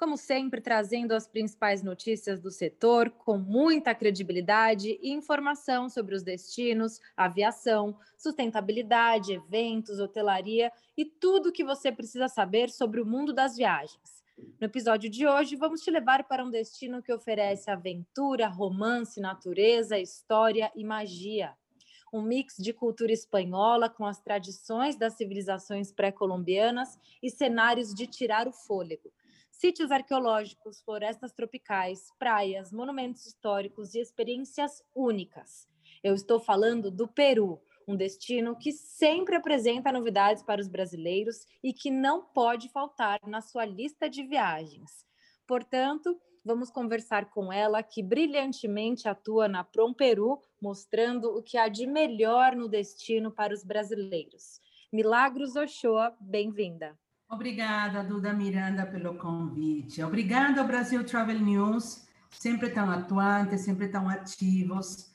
Como sempre, trazendo as principais notícias do setor com muita credibilidade e informação sobre os destinos, aviação, sustentabilidade, eventos, hotelaria e tudo o que você precisa saber sobre o mundo das viagens. No episódio de hoje, vamos te levar para um destino que oferece aventura, romance, natureza, história e magia um mix de cultura espanhola com as tradições das civilizações pré-colombianas e cenários de tirar o fôlego. Sítios arqueológicos, florestas tropicais, praias, monumentos históricos e experiências únicas. Eu estou falando do Peru, um destino que sempre apresenta novidades para os brasileiros e que não pode faltar na sua lista de viagens. Portanto, vamos conversar com ela, que brilhantemente atua na Prom Peru, mostrando o que há de melhor no destino para os brasileiros. Milagros Ochoa, bem-vinda. Obrigada, Duda Miranda, pelo convite. Obrigada ao Brasil Travel News, sempre tão atuantes, sempre tão ativos.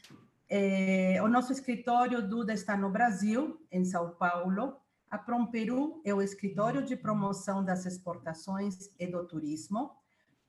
É, o nosso escritório, Duda, está no Brasil, em São Paulo. A Prom Peru é o escritório de promoção das exportações e do turismo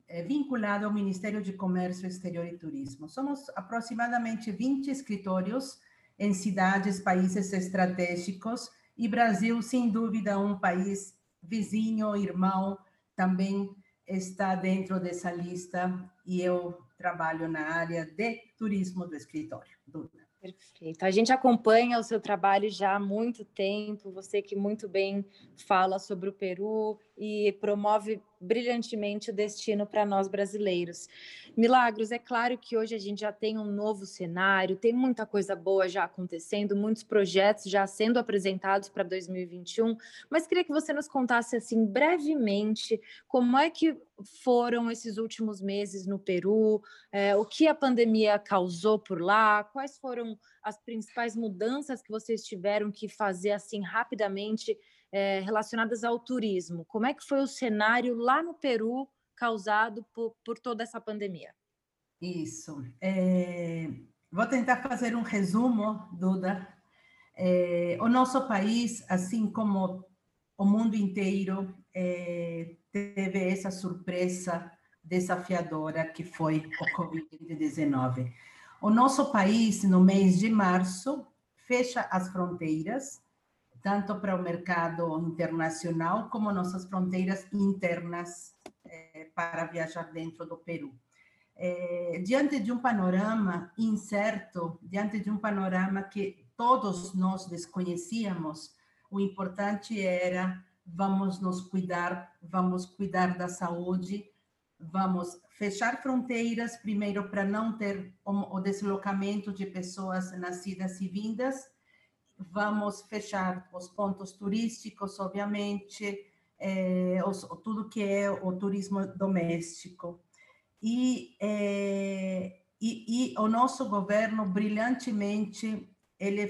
é, vinculado ao Ministério de Comércio Exterior e Turismo. Somos aproximadamente 20 escritórios em cidades, países estratégicos, e Brasil, sem dúvida, um país vizinho, irmão, também está dentro dessa lista, e eu trabalho na área de turismo do escritório. Duda. Perfeito. A gente acompanha o seu trabalho já há muito tempo, você que muito bem fala sobre o Peru e promove brilhantemente o destino para nós brasileiros. Milagros, é claro que hoje a gente já tem um novo cenário, tem muita coisa boa já acontecendo, muitos projetos já sendo apresentados para 2021, mas queria que você nos contasse assim brevemente como é que foram esses últimos meses no Peru, é, o que a pandemia causou por lá, quais foram as principais mudanças que vocês tiveram que fazer assim rapidamente é, relacionadas ao turismo. Como é que foi o cenário lá no Peru causado por, por toda essa pandemia? Isso. É, vou tentar fazer um resumo, Duda. É, o nosso país, assim como o mundo inteiro, é, teve essa surpresa desafiadora que foi o Covid-19. O nosso país, no mês de março, fecha as fronteiras tanto para o mercado internacional como nossas fronteiras internas é, para viajar dentro do Peru. É, diante de um panorama incerto, diante de um panorama que todos nós desconhecíamos, o importante era vamos nos cuidar, vamos cuidar da saúde, vamos fechar fronteiras primeiro para não ter o deslocamento de pessoas nascidas e vindas vamos fechar os pontos turísticos, obviamente, é, os, tudo que é o turismo doméstico. E, é, e, e, o nosso governo, brilhantemente, ele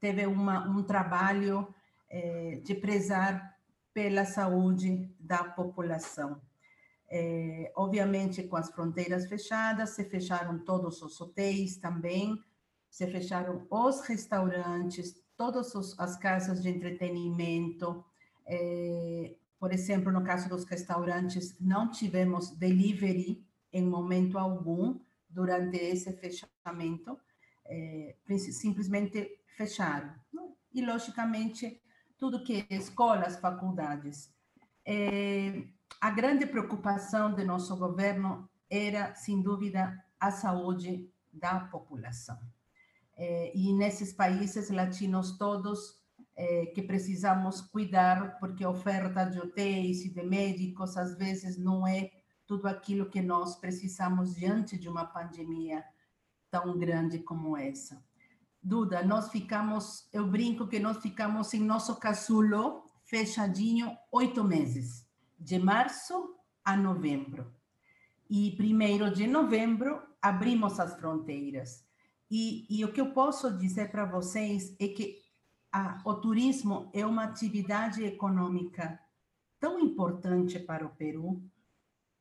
teve uma, um trabalho é, de prezar pela saúde da população. É, obviamente, com as fronteiras fechadas, se fecharam todos os hotéis também, se fecharam os restaurantes, todas as casas de entretenimento. É, por exemplo, no caso dos restaurantes, não tivemos delivery em momento algum durante esse fechamento, é, simplesmente fecharam. E, logicamente, tudo que é escolas, faculdades. É, a grande preocupação do nosso governo era, sem dúvida, a saúde da população eh, e nesses países latinos todos eh, que precisamos cuidar, porque a oferta de hotéis e de médicos às vezes não é tudo aquilo que nós precisamos diante de uma pandemia tão grande como essa. Duda, nós ficamos, eu brinco que nós ficamos em nosso casulo fechadinho oito meses, de março a novembro. e primeiro de novembro abrimos as fronteiras. E, e o que eu posso dizer para vocês é que a, o turismo é uma atividade econômica tão importante para o Peru,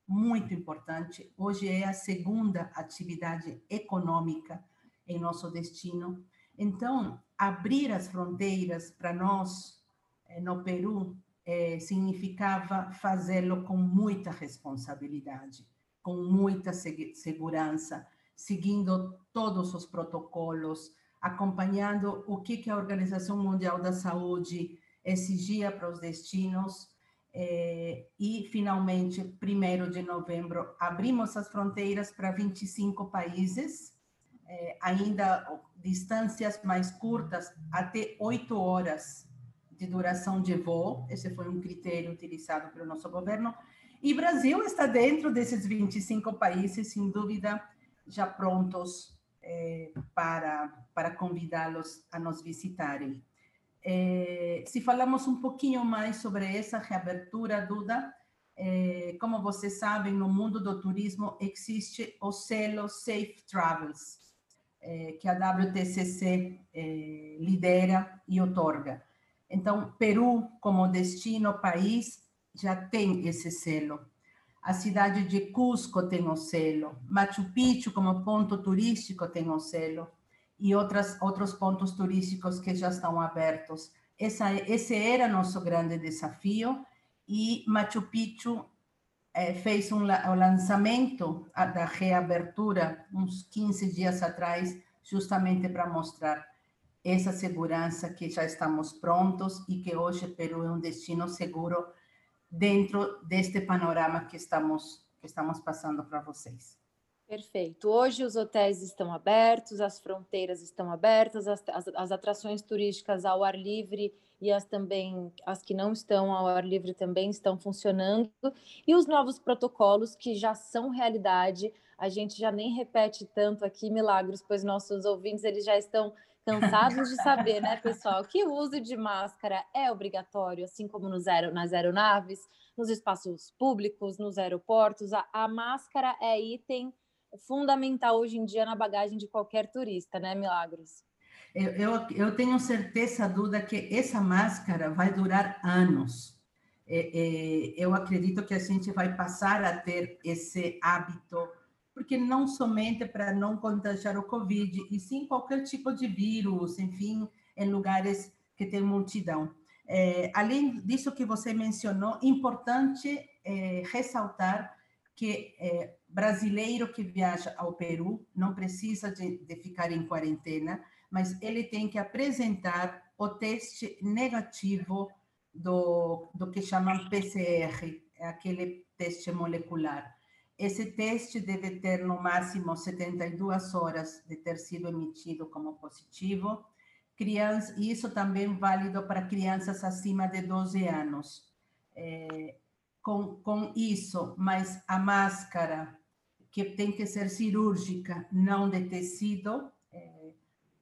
muito importante. Hoje é a segunda atividade econômica em nosso destino. Então, abrir as fronteiras para nós eh, no Peru eh, significava fazê-lo com muita responsabilidade com muita segurança, seguindo todos os protocolos, acompanhando o que, que a Organização Mundial da Saúde exigia para os destinos. Eh, e, finalmente, 1 de novembro, abrimos as fronteiras para 25 países, eh, ainda distâncias mais curtas, até oito horas de duração de voo. Esse foi um critério utilizado pelo nosso governo. E Brasil está dentro desses 25 países, sem dúvida, já prontos é, para, para convidá-los a nos visitarem. É, se falamos um pouquinho mais sobre essa reabertura, Duda, é, como vocês sabem, no mundo do turismo existe o selo Safe Travels, que a WTCC lidera e otorga. Então, Peru, como destino, país, já tem esse selo. A cidade de Cusco tem o selo, Machu Picchu como ponto turístico tem o selo. E outras outros pontos turísticos que já estão abertos. Essa, esse era nosso grande desafio. E Machu Picchu é, fez um, o lançamento da reabertura uns 15 dias atrás, justamente para mostrar essa segurança que já estamos prontos e que hoje Peru é um destino seguro dentro deste panorama que estamos, que estamos passando para vocês. Perfeito. Hoje os hotéis estão abertos, as fronteiras estão abertas, as, as, as, atrações turísticas ao ar livre e as também as que não estão ao ar livre também estão funcionando e os novos protocolos que já são realidade. A gente já nem repete tanto aqui milagros, pois nossos ouvintes eles já estão cansados de saber, né, pessoal, que o uso de máscara é obrigatório, assim como nos aer nas aeronaves, nos espaços públicos, nos aeroportos. A, a máscara é item fundamental hoje em dia na bagagem de qualquer turista, né, Milagros? Eu, eu, eu tenho certeza, Duda, que essa máscara vai durar anos. É, é, eu acredito que a gente vai passar a ter esse hábito porque não somente para não contagiar o Covid, e sim qualquer tipo de vírus, enfim, em lugares que tem multidão. É, além disso que você mencionou, importante é, ressaltar que é, brasileiro que viaja ao Peru não precisa de, de ficar em quarentena, mas ele tem que apresentar o teste negativo do, do que chamam PCR, é aquele teste molecular. Esse teste deve ter no máximo 72 horas de ter sido emitido como positivo. Criança, isso também válido para crianças acima de 12 anos. É, com, com isso, mas a máscara, que tem que ser cirúrgica, não de tecido, é,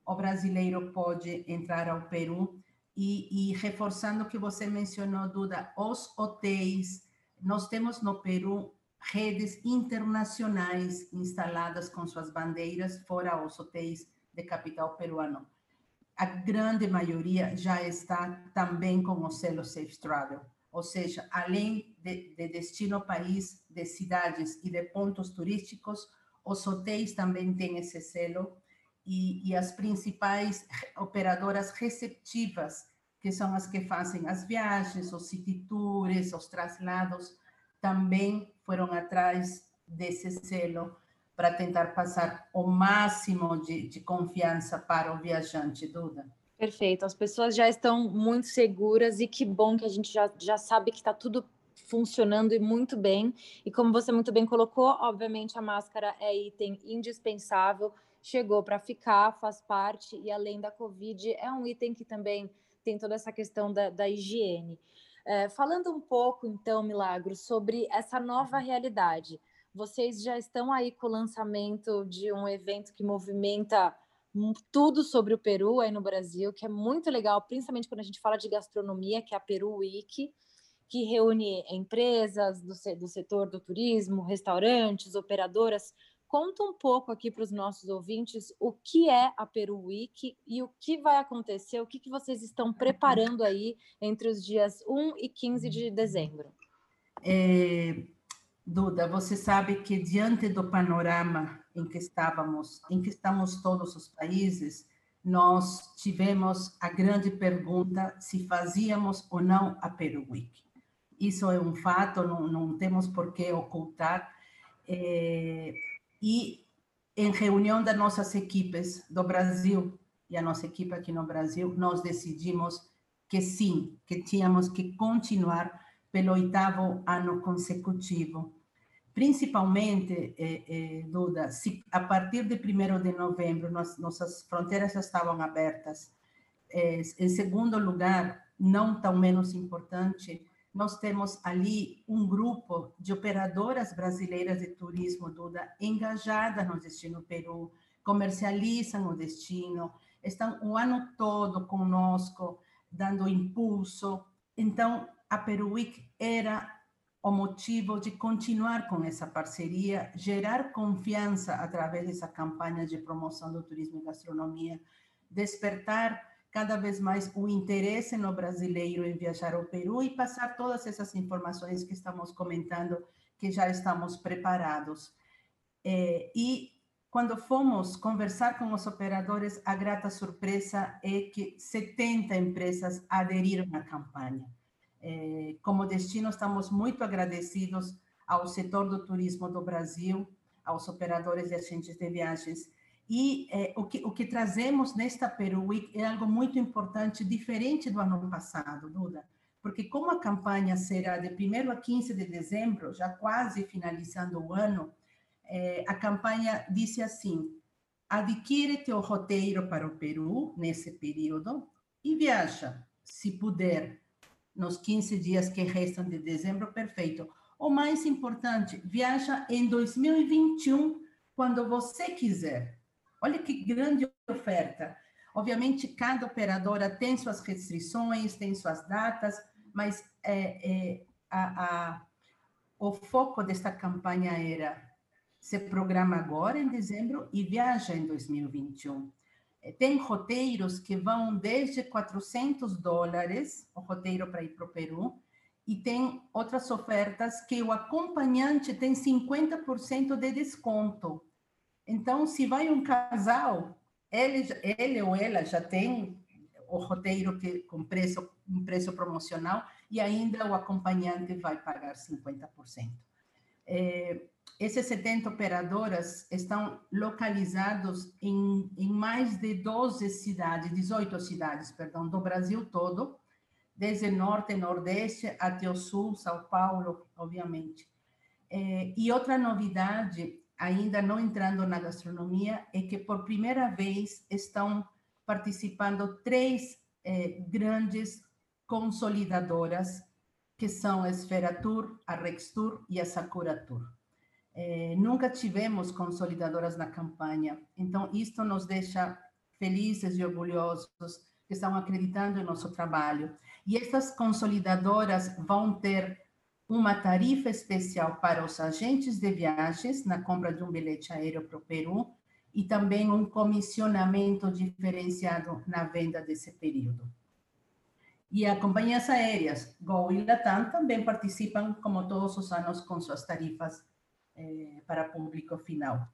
o brasileiro pode entrar ao Peru. E, e reforçando o que você mencionou, Duda, os hotéis, nós temos no Peru redes internacionais instaladas com suas bandeiras fora os hotéis de capital peruano. A grande maioria já está também com o selo Safe Travel, ou seja, além de, de destino país, de cidades e de pontos turísticos, os hotéis também têm esse selo e, e as principais operadoras receptivas, que são as que fazem as viagens, os city tours, os traslados, também foram atrás desse selo para tentar passar o máximo de, de confiança para o viajante, Duda. Perfeito, as pessoas já estão muito seguras e que bom que a gente já, já sabe que está tudo funcionando e muito bem. E como você muito bem colocou, obviamente a máscara é item indispensável, chegou para ficar, faz parte, e além da Covid, é um item que também tem toda essa questão da, da higiene. É, falando um pouco, então, Milagro, sobre essa nova realidade. Vocês já estão aí com o lançamento de um evento que movimenta tudo sobre o Peru aí no Brasil, que é muito legal, principalmente quando a gente fala de gastronomia, que é a Peru Week. que reúne empresas do, do setor do turismo, restaurantes, operadoras. Conta um pouco aqui para os nossos ouvintes o que é a Peru Week e o que vai acontecer, o que, que vocês estão preparando aí entre os dias 1 e 15 de dezembro. É, Duda, você sabe que diante do panorama em que estávamos, em que estamos todos os países, nós tivemos a grande pergunta se fazíamos ou não a Peru Week. Isso é um fato, não, não temos por que ocultar. É, e em reunião das nossas equipes do Brasil e a nossa equipe aqui no Brasil, nós decidimos que sim, que tínhamos que continuar pelo oitavo ano consecutivo principalmente, eh, eh, Duda, se a partir de 1 de novembro nós, nossas fronteiras já estavam abertas. Eh, em segundo lugar, não tão menos importante, nós temos ali um grupo de operadoras brasileiras de turismo, Duda, engajadas no destino Peru, comercializam o destino, estão o ano todo conosco, dando impulso. Então, a Peru Week era o motivo de continuar com essa parceria, gerar confiança através dessa campanha de promoção do turismo e gastronomia, despertar cada vez mais o interesse no brasileiro em viajar ao Peru e passar todas essas informações que estamos comentando, que já estamos preparados. É, e quando fomos conversar com os operadores, a grata surpresa é que 70 empresas aderiram à campanha. É, como destino, estamos muito agradecidos ao setor do turismo do Brasil, aos operadores e agentes de viagens. E é, o, que, o que trazemos nesta Peru Week é algo muito importante, diferente do ano passado, Duda, porque como a campanha será de 1 a 15 de dezembro, já quase finalizando o ano, é, a campanha disse assim, adquire teu roteiro para o Peru nesse período e viaja, se puder, nos 15 dias que restam de dezembro, perfeito. O mais importante, viaja em 2021, quando você quiser. Olha que grande oferta. Obviamente, cada operadora tem suas restrições, tem suas datas, mas é, é, a, a, o foco desta campanha era se programa agora em dezembro e viaja em 2021. Eh, tem roteiros que vão desde 400 dólares, o roteiro para ir para o Peru, e tem outras ofertas que o acompanhante tem 50% de desconto. Então, se vai um casal, ele, ele ou ela já tem o roteiro que, com preço, um preço promocional e ainda o acompanhante vai pagar 50%. É, esses 70 operadoras estão localizados em, em mais de 12 cidades, 18 cidades, perdão, do Brasil todo, desde norte nordeste até o sul, São Paulo, obviamente. É, e outra novidade, ainda não entrando na gastronomia, é que por primeira vez estão participando três é, grandes consolidadoras, que são a Esfera Tour, a Rex Tour e a Sakura Tour. É, nunca tivemos consolidadoras na campanha, então isto nos deixa felizes e orgulhosos que estão acreditando em nosso trabalho. E essas consolidadoras vão ter uma tarifa especial para os agentes de viagens na compra de um bilhete aéreo para o Peru e também um comissionamento diferenciado na venda desse período. E as companhias aéreas, Gol e Latam, também participam, como todos os anos, com suas tarifas eh, para público final.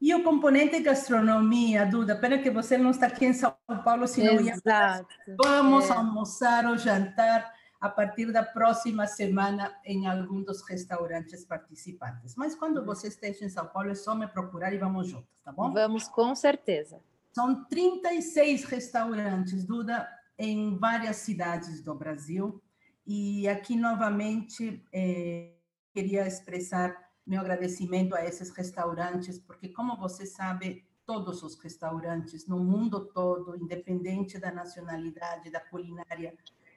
E o componente gastronomia, Duda, pena que você não está aqui em São Paulo, senão Exato. ia vamos é. almoçar ou jantar a partir da próxima semana em algum dos restaurantes participantes. Mas quando você esteja em São Paulo, é só me procurar e vamos juntos, tá bom? Vamos, com certeza. São 36 restaurantes, Duda, em várias cidades do Brasil. E aqui, novamente, eh, queria expressar meu agradecimento a esses restaurantes, porque, como você sabe, todos os restaurantes no mundo todo, independente da nacionalidade, da culinária,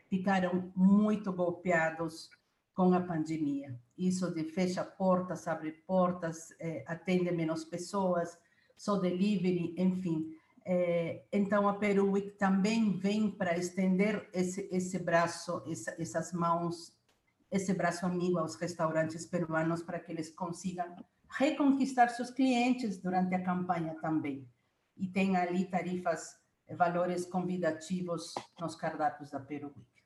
ficaram muito golpeados com a pandemia. Isso de fecha portas, abre portas, eh, atende menos pessoas, só delivery, enfim. Eh, então, a Peru Week também vem para estender esse, esse braço, essa, essas mãos esse braço amigo aos restaurantes peruanos para que eles consigam reconquistar seus clientes durante a campanha também. E tem ali tarifas, valores convidativos nos cardápios da Peru Week.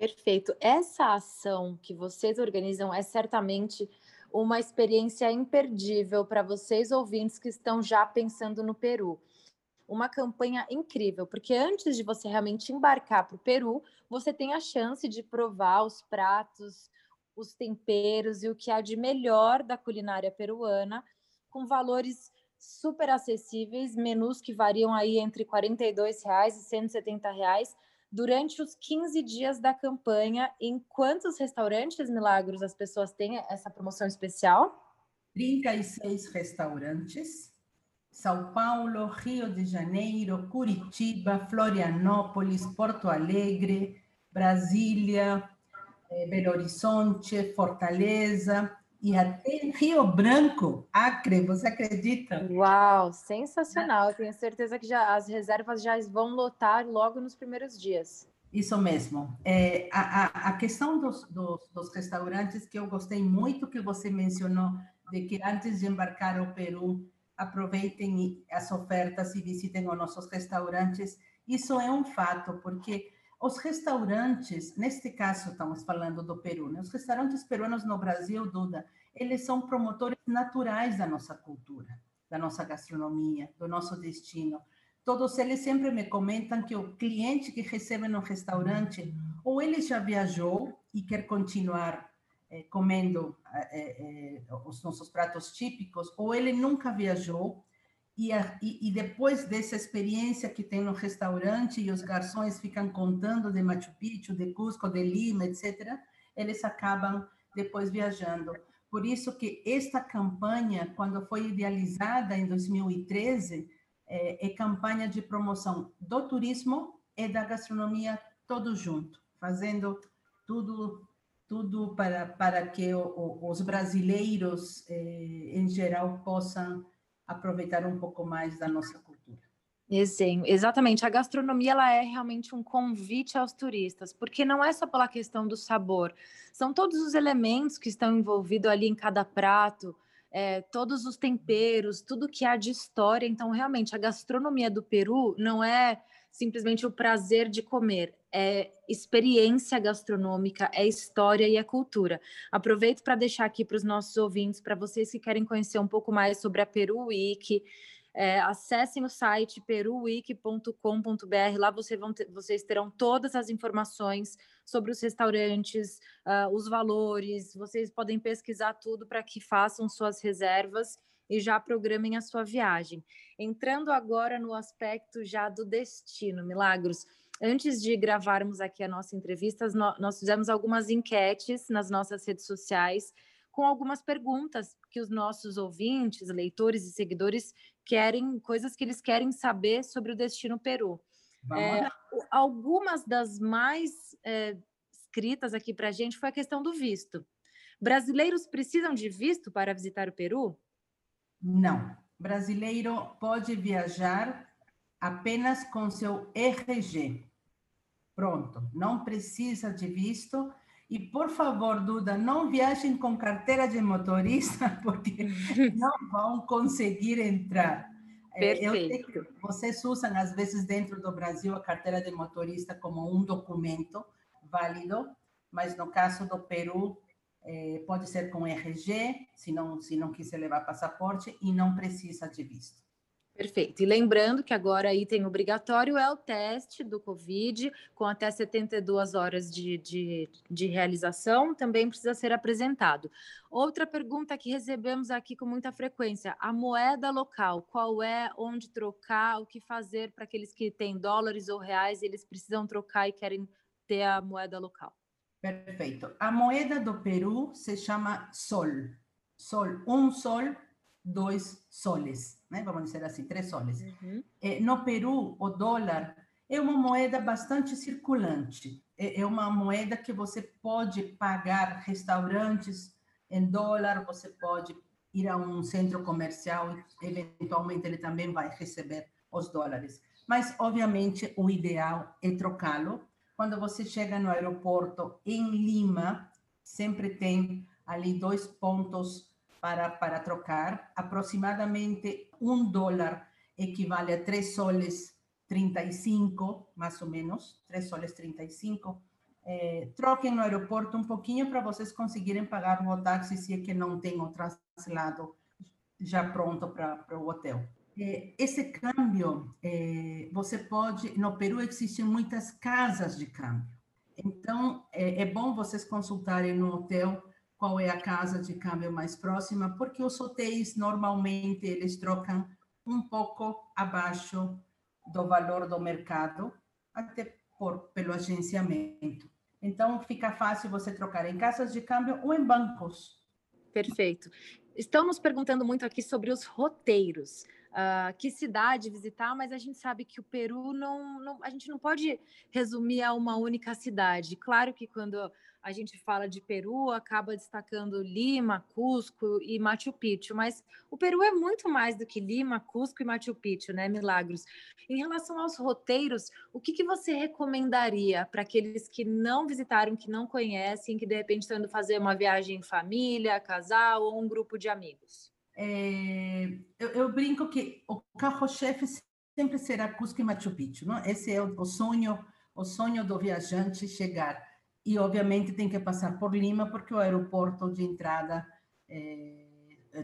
Perfeito. Essa ação que vocês organizam é certamente uma experiência imperdível para vocês ouvintes que estão já pensando no Peru. Uma campanha incrível, porque antes de você realmente embarcar para o Peru, você tem a chance de provar os pratos, os temperos e o que há de melhor da culinária peruana, com valores super acessíveis, menus que variam aí entre 42 reais e 170 reais durante os 15 dias da campanha. Em quantos restaurantes, Milagros, as pessoas têm essa promoção especial? 36 restaurantes. São Paulo, Rio de Janeiro, Curitiba, Florianópolis, Porto Alegre, Brasília, eh, Belo Horizonte, Fortaleza, e até Rio Branco, Acre, você acredita? Uau, sensacional. Eu tenho certeza que já, as reservas já vão lotar logo nos primeiros dias. Isso mesmo. É, a, a, questão dos, dos, dos, restaurantes que eu gostei muito que você mencionou, de que antes de embarcar ao Peru, aproveitem as ofertas e visitem os nossos restaurantes. Isso é um fato, porque os restaurantes, neste caso estamos falando do Peru, né? os restaurantes peruanos no Brasil, Duda, eles são promotores naturais da nossa cultura, da nossa gastronomia, do nosso destino. Todos eles sempre me comentam que o cliente que recebe no restaurante, ou ele já viajou e quer continuar eh, comendo eh, eh, os nossos pratos típicos, ou ele nunca viajou e, a, e, e, depois dessa experiência que tem no restaurante e os garçons ficam contando de Machu Picchu, de Cusco, de Lima, etc., eles acabam depois viajando. Por isso que esta campanha, quando foi idealizada em 2013, é, é campanha de promoção do turismo e da gastronomia todo junto, fazendo tudo tudo para, para que o, o, os brasileiros, eh, em geral, possam aproveitar um pouco mais da nossa cultura. Exatamente, a gastronomia ela é realmente um convite aos turistas, porque não é só pela questão do sabor, são todos os elementos que estão envolvidos ali em cada prato, é, todos os temperos, tudo que há de história. Então, realmente, a gastronomia do Peru não é simplesmente o prazer de comer, é experiência gastronômica, é história e é cultura. Aproveito para deixar aqui para os nossos ouvintes, para vocês que querem conhecer um pouco mais sobre a Peru Week, é, acessem o site peruweek.com.br. Lá ter, vocês terão todas as informações sobre os restaurantes, uh, os valores. Vocês podem pesquisar tudo para que façam suas reservas e já programem a sua viagem. Entrando agora no aspecto já do destino, Milagros. Antes de gravarmos aqui a nossa entrevista, nós fizemos algumas enquetes nas nossas redes sociais com algumas perguntas que os nossos ouvintes, leitores e seguidores querem, coisas que eles querem saber sobre o destino Peru. É, algumas das mais é, escritas aqui para a gente foi a questão do visto. Brasileiros precisam de visto para visitar o Peru? Não. Brasileiro pode viajar apenas com seu RG. Pronto, não precisa de visto. E, por favor, Duda, não viajem com carteira de motorista, porque não vão conseguir entrar. Perfeito. vocês usam, às vezes, dentro do Brasil, a carteira de motorista como um documento válido, mas no caso do Peru, é, pode ser com RG, se não, se não quiser levar passaporte, e não precisa de visto. Perfeito. E lembrando que agora item obrigatório é o teste do Covid, com até 72 horas de, de, de, realização, também precisa ser apresentado. Outra pergunta que recebemos aqui com muita frequência: a moeda local, qual é, onde trocar, o que fazer para aqueles que têm dólares ou reais, eles precisam trocar e querem ter a moeda local? Perfeito. A moeda do Peru se chama sol. Sol, um sol, dois soles, né? Vamos dizer assim, três soles. Uhum. É, no Peru, o dólar é uma moeda bastante circulante. É, é uma moeda que você pode pagar restaurantes em dólar, você pode ir a um centro comercial eventualmente ele também vai receber os dólares. Mas, obviamente, o ideal é trocá-lo quando você chega no aeroporto em Lima, sempre tem ali dois pontos para, para trocar. Aproximadamente um dólar equivale a 3 soles 35, mais ou menos, 3 soles 35. É, troquem no aeroporto um pouquinho para vocês conseguirem pagar o táxi se é que não tem o traslado já pronto para o hotel. É, esse câmbio, é, você pode. No Peru existem muitas casas de câmbio. Então, é, é bom vocês consultarem no hotel qual é a casa de câmbio mais próxima, porque os hotéis normalmente eles trocam um pouco abaixo do valor do mercado, até por pelo agenciamento. Então fica fácil você trocar em casas de câmbio ou em bancos. Perfeito. Estão nos perguntando muito aqui sobre os roteiros uh, que cidade visitar, mas a gente sabe que o Peru não, não, a gente não pode resumir a uma única cidade. Claro que quando a gente fala de Peru, acaba destacando Lima, Cusco e Machu Picchu, mas o Peru é muito mais do que Lima, Cusco e Machu Picchu, né, Milagros? Em relação aos roteiros, o que, que você recomendaria para aqueles que não visitaram, que não conhecem, que de repente estão indo fazer uma viagem em família, casal ou um grupo de amigos? É, eu, eu, brinco que o carro-chefe sempre será Cusco e Machu Picchu, não? Esse é o, o, sonho, o sonho do viajante chegar. E obviamente tem que passar por Lima, porque o aeroporto de entrada é,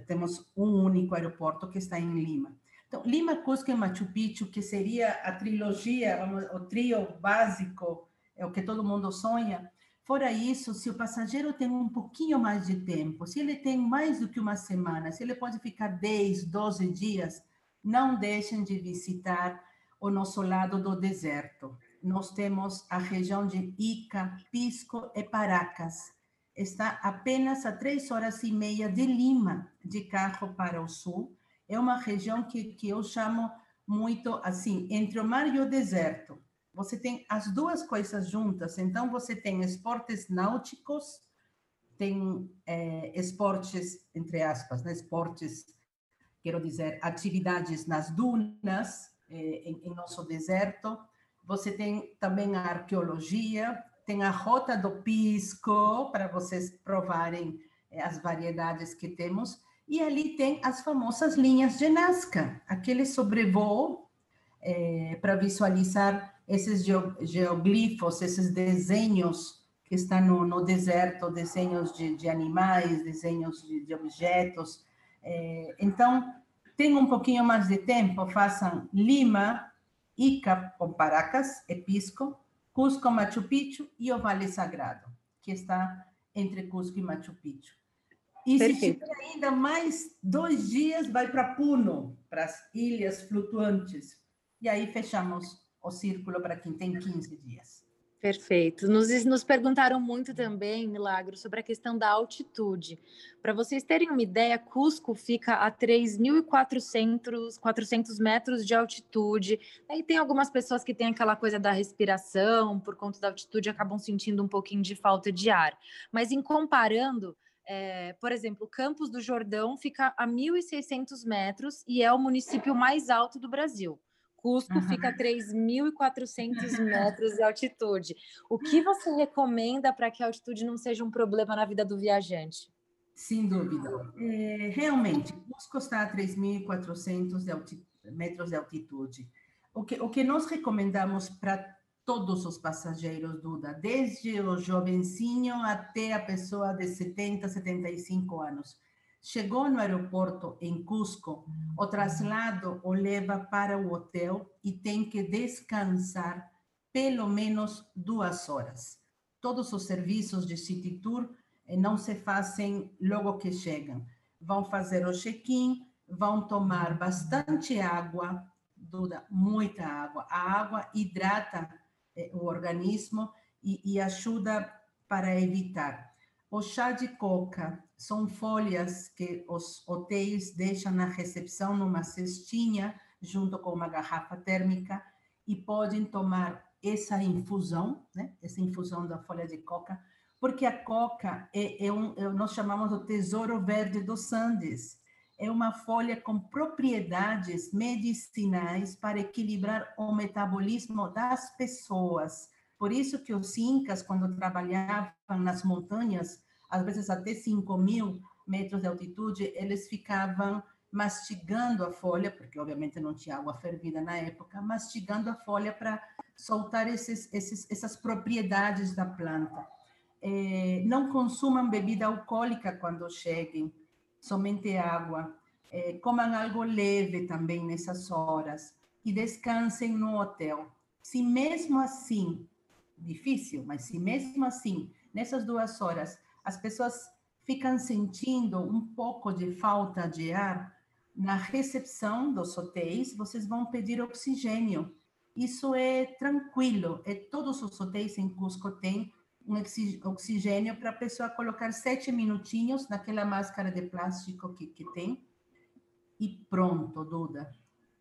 temos um único aeroporto que está em Lima. Então, Lima, Cusco e Machu Picchu, que seria a trilogia, o trio básico, é o que todo mundo sonha, Fora isso, se o passageiro tem um pouquinho mais de tempo, se ele tem mais do que uma semana, se ele pode ficar 10, 12 dias, não deixem de visitar o nosso lado do deserto. Nós temos a região de Ica, Pisco e Paracas. Está apenas a três horas e meia de Lima, de carro para o sul. É uma região que, que eu chamo muito assim, entre o mar e o deserto você tem as duas coisas juntas. Então, você tem esportes náuticos, tem é, esportes, entre aspas, né? esportes, quero dizer, atividades nas dunas, é, em, em nosso deserto. Você tem também a arqueologia, tem a Rota do Pisco, para vocês provarem é, as variedades que temos. E ali tem as famosas linhas de Nazca, aquele sobrevoo é, para visualizar esses geoglifos, esses desenhos que estão no, no deserto, desenhos de, de animais, desenhos de, de objetos. É, então, tem um pouquinho mais de tempo, façam Lima, Ica com Paracas, Episco, Cusco, Machu Picchu e o Vale Sagrado, que está entre Cusco e Machu Picchu. E Perfeito. se tiver ainda mais dois dias, vai para Puno, para as ilhas flutuantes. E aí fechamos o círculo para quem tem 15 dias. Perfeito. Nos, nos perguntaram muito também, Milagro, sobre a questão da altitude. Para vocês terem uma ideia, Cusco fica a 3.400 400 metros de altitude. Aí tem algumas pessoas que têm aquela coisa da respiração, por conta da altitude, acabam sentindo um pouquinho de falta de ar. Mas em comparando, é, por exemplo, Campos do Jordão fica a 1.600 metros e é o município mais alto do Brasil. Cusco uhum. fica a 3.400 metros de altitude. O que você recomenda para que a altitude não seja um problema na vida do viajante? Sem dúvida. É, realmente, Cusco está a 3.400 metros de altitude. O que, o que nós recomendamos para todos os passageiros, Duda, desde o jovencinho até a pessoa de 70, 75 anos Chegou no aeroporto em Cusco, o traslado o leva para o hotel e tem que descansar pelo menos duas horas. Todos os serviços de City Tour eh, não se fazem logo que chegam. Vão fazer o check-in, vão tomar bastante água, Duda, muita água. A água hidrata eh, o organismo e, e ajuda para evitar. O chá de coca são folhas que os hotéis deixam na recepção numa cestinha, junto com uma garrafa térmica, e podem tomar essa infusão, né? essa infusão da folha de coca, porque a coca é, é um, é, nós chamamos o tesouro verde dos Andes. É uma folha com propriedades medicinais para equilibrar o metabolismo das pessoas, Por isso que os incas, quando trabalhavam nas montanhas, às vezes até 5 mil metros de altitude, eles ficavam mastigando a folha, porque obviamente não tinha água fervida na época, mastigando a folha para soltar esses, esses, essas propriedades da planta. É, não consumam bebida alcoólica quando cheguem, somente água. É, comam algo leve também nessas horas e descansem no hotel. Se mesmo assim, difícil, mas se mesmo assim, nessas duas horas, as pessoas ficam sentindo um pouco de falta de ar, na recepção dos hotéis, vocês vão pedir oxigênio. Isso é tranquilo. É, todos os hotéis em Cusco têm um oxigênio para a pessoa colocar sete minutinhos naquela máscara de plástico que, que tem. E pronto, Duda.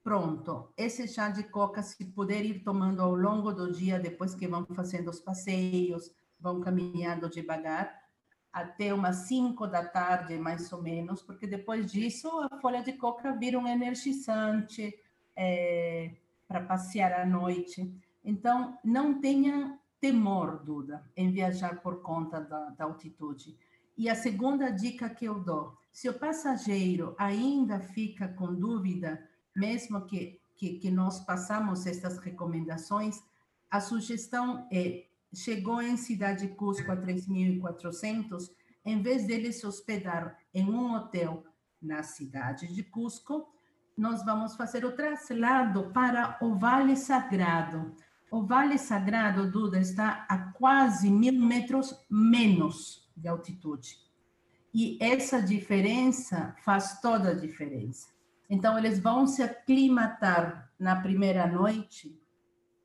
Pronto. Esse chá de coca, se puder ir tomando ao longo do dia, depois que vão fazendo os passeios, vão caminhando devagar, até umas 5 da tarde, mais ou menos, porque depois disso a folha de coca vira um energizante é, para passear à noite. Então, não tenha temor, Duda, em viajar por conta da, da altitude. E a segunda dica que eu dou: se o passageiro ainda fica com dúvida, mesmo que, que, que nós passamos estas recomendações, a sugestão é chegou em Cidade Cusco a 3.400, em vez dele se hospedar em um hotel na cidade de Cusco, nós vamos fazer o traslado para o Vale Sagrado. O Vale Sagrado, Duda, está a quase mil metros menos de altitude. E essa diferença faz toda a diferença. Então, eles vão se aclimatar na primeira noite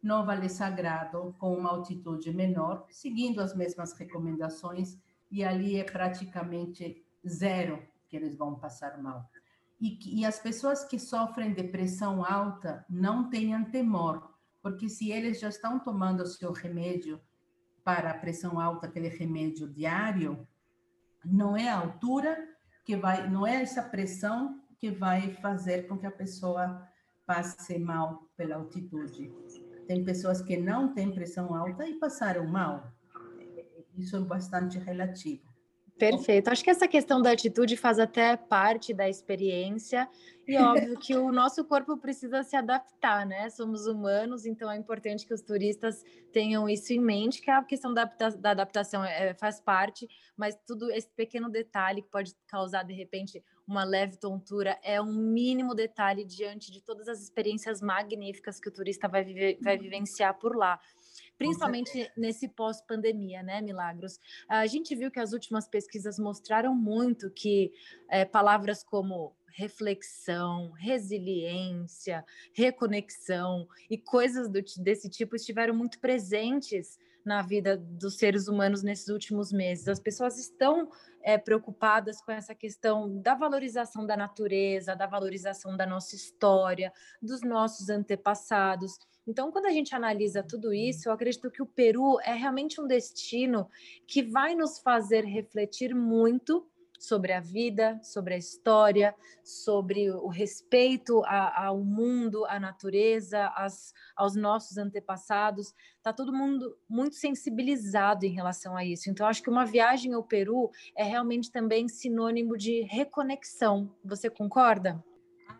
no Vale Sagrado com uma altitude menor, seguindo as mesmas recomendações, e ali é praticamente zero que eles vão passar mal. E, e as pessoas que sofrem depressão alta não tenham temor, porque se eles já estão tomando o seu remédio para a pressão alta, aquele remédio diário, não é a altura que vai, não é essa pressão que vai fazer com que a pessoa passe mal pela altitude. Tem pessoas que não têm pressão alta e passaram mal. Isso é bastante relativo. Perfeito. Acho que essa questão da atitude faz até parte da experiência e óbvio que o nosso corpo precisa se adaptar, né? Somos humanos, então é importante que os turistas tenham isso em mente, que a questão da, da adaptação é, faz parte, mas tudo esse pequeno detalhe que pode causar de repente uma leve tontura é um mínimo detalhe diante de todas as experiências magníficas que o turista vai, viver, vai vivenciar por lá. Principalmente nesse pós-pandemia, né, Milagros? A gente viu que as últimas pesquisas mostraram muito que é, palavras como reflexão, resiliência, reconexão e coisas do, desse tipo estiveram muito presentes na vida dos seres humanos nesses últimos meses. As pessoas estão é, preocupadas com essa questão da valorização da natureza, da valorização da nossa história, dos nossos antepassados. Então, quando a gente analisa tudo isso, eu acredito que o Peru é realmente um destino que vai nos fazer refletir muito sobre a vida, sobre a história, sobre o respeito ao mundo, à natureza, às, aos nossos antepassados. Está todo mundo muito sensibilizado em relação a isso. Então, acho que uma viagem ao Peru é realmente também sinônimo de reconexão. Você concorda?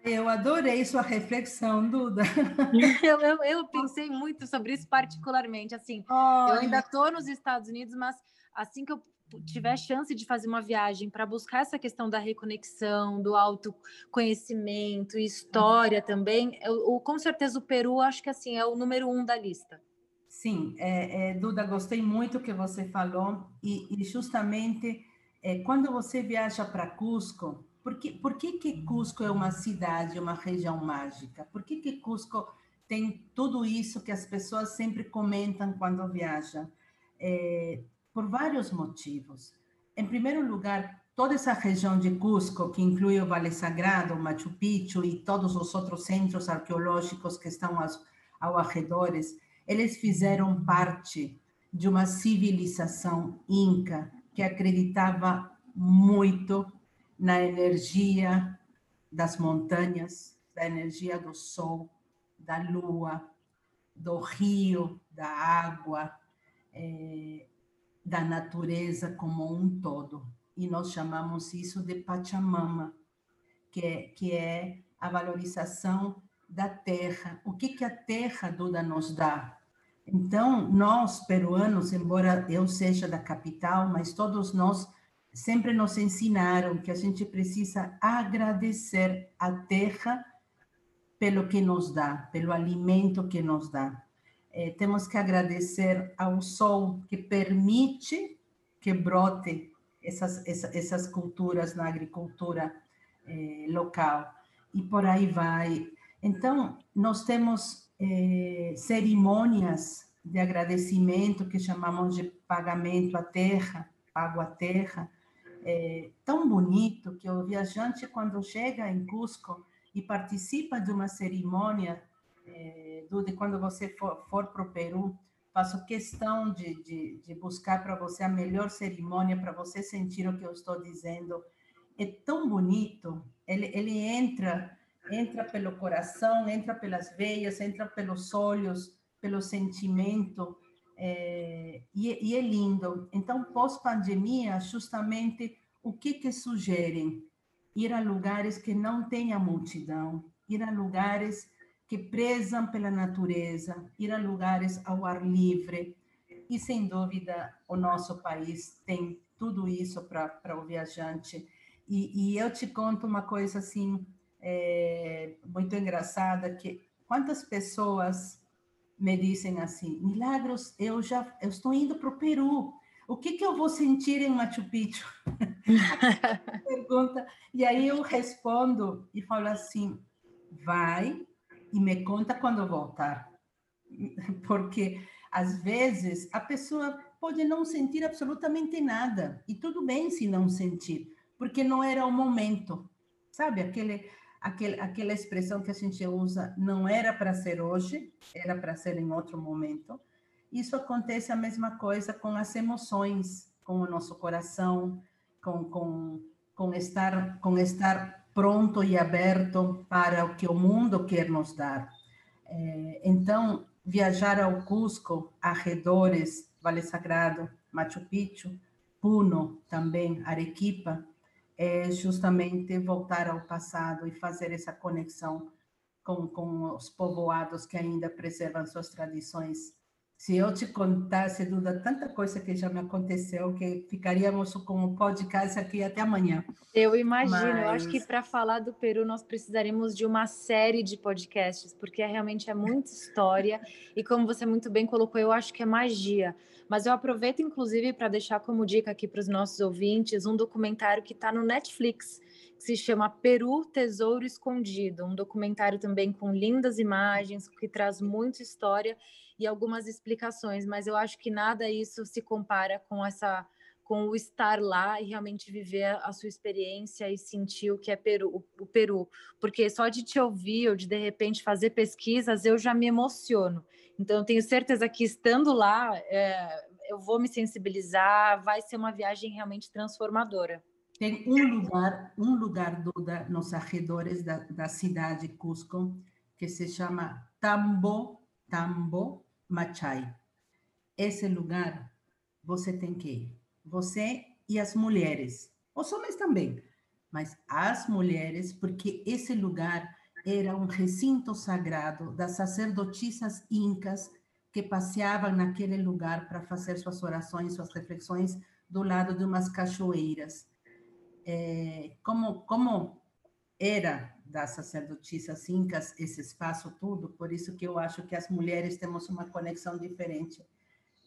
Eu adorei sua reflexão, Duda. eu, eu, eu, pensei muito sobre isso particularmente. Assim, oh. eu ainda estou nos Estados Unidos, mas assim que eu tiver chance de fazer uma viagem para buscar essa questão da reconexão, do autoconhecimento, história também, eu, com certeza o Peru acho que assim é o número um da lista. Sim, é, é, Duda, gostei muito que você falou e, e justamente é, quando você viaja para Cusco, por que, por que, que Cusco é uma cidade, uma região mágica? Por que, que Cusco tem tudo isso que as pessoas sempre comentam quando viajam? É, por vários motivos. Em primeiro lugar, toda essa região de Cusco, que inclui o Vale Sagrado, Machu Picchu e todos os outros centros arqueológicos que estão aos, ao arredores, eles fizeram parte de uma civilização inca que acreditava muito na energia das montanhas, da energia do sol, da lua, do rio, da água, é, da natureza como um todo. E nós chamamos isso de Pachamama, que é, que é a valorização da terra. O que, que a terra toda nos dá? Então, nós, peruanos, embora eu seja da capital, mas todos nós sempre nos ensinaram que a gente precisa agradecer a terra pelo que nos dá, pelo alimento que nos dá. É, temos que agradecer ao sol que permite que brote essas, essas, culturas na agricultura é, local. E por aí vai. Então, nós temos é, cerimônias de agradecimento que chamamos de pagamento à terra, pago à terra, é, tão bonito que o viajante, quando chega em Cusco e participa de uma cerimônia, é, do, de quando você for, for para o Peru, faço questão de, de, de buscar para você a melhor cerimônia para você sentir o que eu estou dizendo. É tão bonito, ele, ele entra entra pelo coração, entra pelas veias, entra pelos olhos, pelo sentimento, é, e, e, é lindo. Então, pós-pandemia, justamente, o que que sugerem? Ir a lugares que não tenha multidão, ir a lugares que prezam pela natureza, ir a lugares ao ar livre. E, sem dúvida, o nosso país tem tudo isso para o viajante. E, e, eu te conto uma coisa assim, é, muito engraçada, que quantas pessoas me dizem assim, Milagros, eu já eu estou indo para o Peru. O que, que eu vou sentir em Machu Picchu? Pergunta. E aí eu respondo e falo assim: vai e me conta quando voltar. Porque às vezes a pessoa pode não sentir absolutamente nada e tudo bem se não sentir, porque não era o momento. Sabe aquele aquele, aquela expressão que a gente usa não era para ser hoje, era para ser em outro momento. Isso acontece a mesma coisa com as emoções, com o nosso coração, com, com, com, estar, com estar pronto e aberto para o que o mundo quer nos dar. É, então, viajar ao Cusco, arredores, Vale Sagrado, Machu Picchu, Puno também, Arequipa, é justamente voltar ao passado e fazer essa conexão com, com os povoados que ainda preservam suas tradições. Se eu te contasse, Duda, tanta coisa que já me aconteceu, que ficaríamos com o podcast aqui até amanhã. Eu imagino, Mas... eu acho que para falar do Peru nós precisaremos de uma série de podcasts, porque é, realmente é muita história, e como você muito bem colocou, eu acho que é magia. Mas eu aproveito, inclusive, para deixar como dica aqui para os nossos ouvintes um documentário que está no Netflix, que se chama Peru Tesouro Escondido, um documentário também com lindas imagens, que traz muita história e algumas explicações, mas eu acho que nada isso se compara com essa com o estar lá e realmente viver a sua experiência e sentir o que é Peru, o Peru, porque só de te ouvir ou de de repente fazer pesquisas eu já me emociono. Então eu tenho certeza que estando lá é, eu vou me sensibilizar, vai ser uma viagem realmente transformadora. Tem um lugar, um lugar do, da, nos arredores da, da cidade de Cusco que se chama Tambo Tambo Machai. Esse lugar você tem que ir você e as mulheres, os homens também, mas as mulheres, porque esse lugar era um recinto sagrado das sacerdotisas incas que passeavam naquele lugar para fazer suas orações, suas reflexões do lado de umas cachoeiras. É, como, como era das sacerdotisas incas esse espaço tudo, por isso que eu acho que as mulheres temos uma conexão diferente.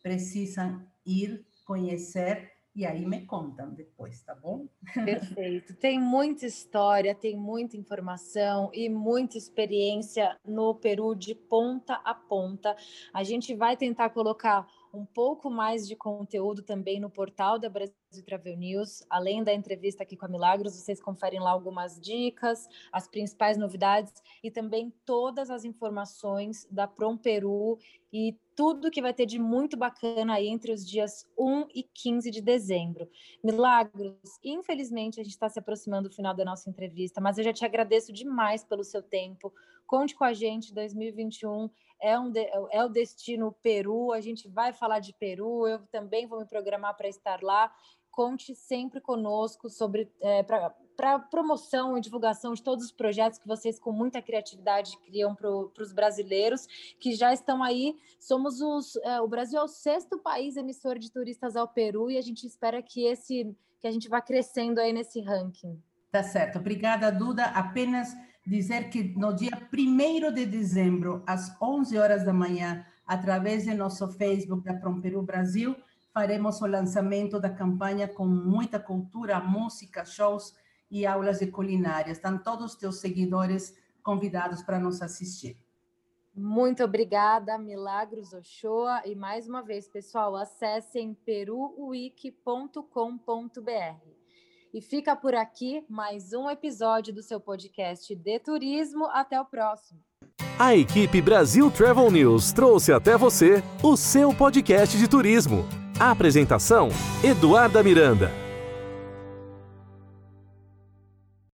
Precisam ir conhecer e aí me contam depois, tá bom? Perfeito. Tem muita história, tem muita informação e muita experiência no Peru de ponta a ponta. A gente vai tentar colocar um pouco mais de conteúdo também no portal da Brasil Travel News. Além da entrevista aqui com a Milagros, vocês conferem lá algumas dicas, as principais novidades e também todas as informações da Prom Peru e tudo que vai ter de muito bacana aí entre os dias 1 e 15 de dezembro. Milagros, infelizmente a gente está se aproximando do final da nossa entrevista, mas eu já te agradeço demais pelo seu tempo. Conte com a gente, 2021 é, um de, é o destino Peru, a gente vai falar de Peru, eu também vou me programar para estar lá. Conte sempre conosco sobre é, para promoção e divulgação de todos os projetos que vocês, com muita criatividade, criam para os brasileiros que já estão aí. Somos os. É, o Brasil é o sexto país emissor de turistas ao Peru e a gente espera que esse que a gente vá crescendo aí nesse ranking. Tá certo. Obrigada, Duda. Apenas dizer que no dia 1 de dezembro, às 11 horas da manhã, através do nosso Facebook da Peru Brasil, faremos o lançamento da campanha com muita cultura, música, shows e aulas de culinária. Estão todos os teus seguidores convidados para nos assistir. Muito obrigada, Milagros Ochoa. E mais uma vez, pessoal, acessem peruwiki.com.br. E fica por aqui mais um episódio do seu podcast de turismo. Até o próximo. A equipe Brasil Travel News trouxe até você o seu podcast de turismo. A apresentação: Eduarda Miranda.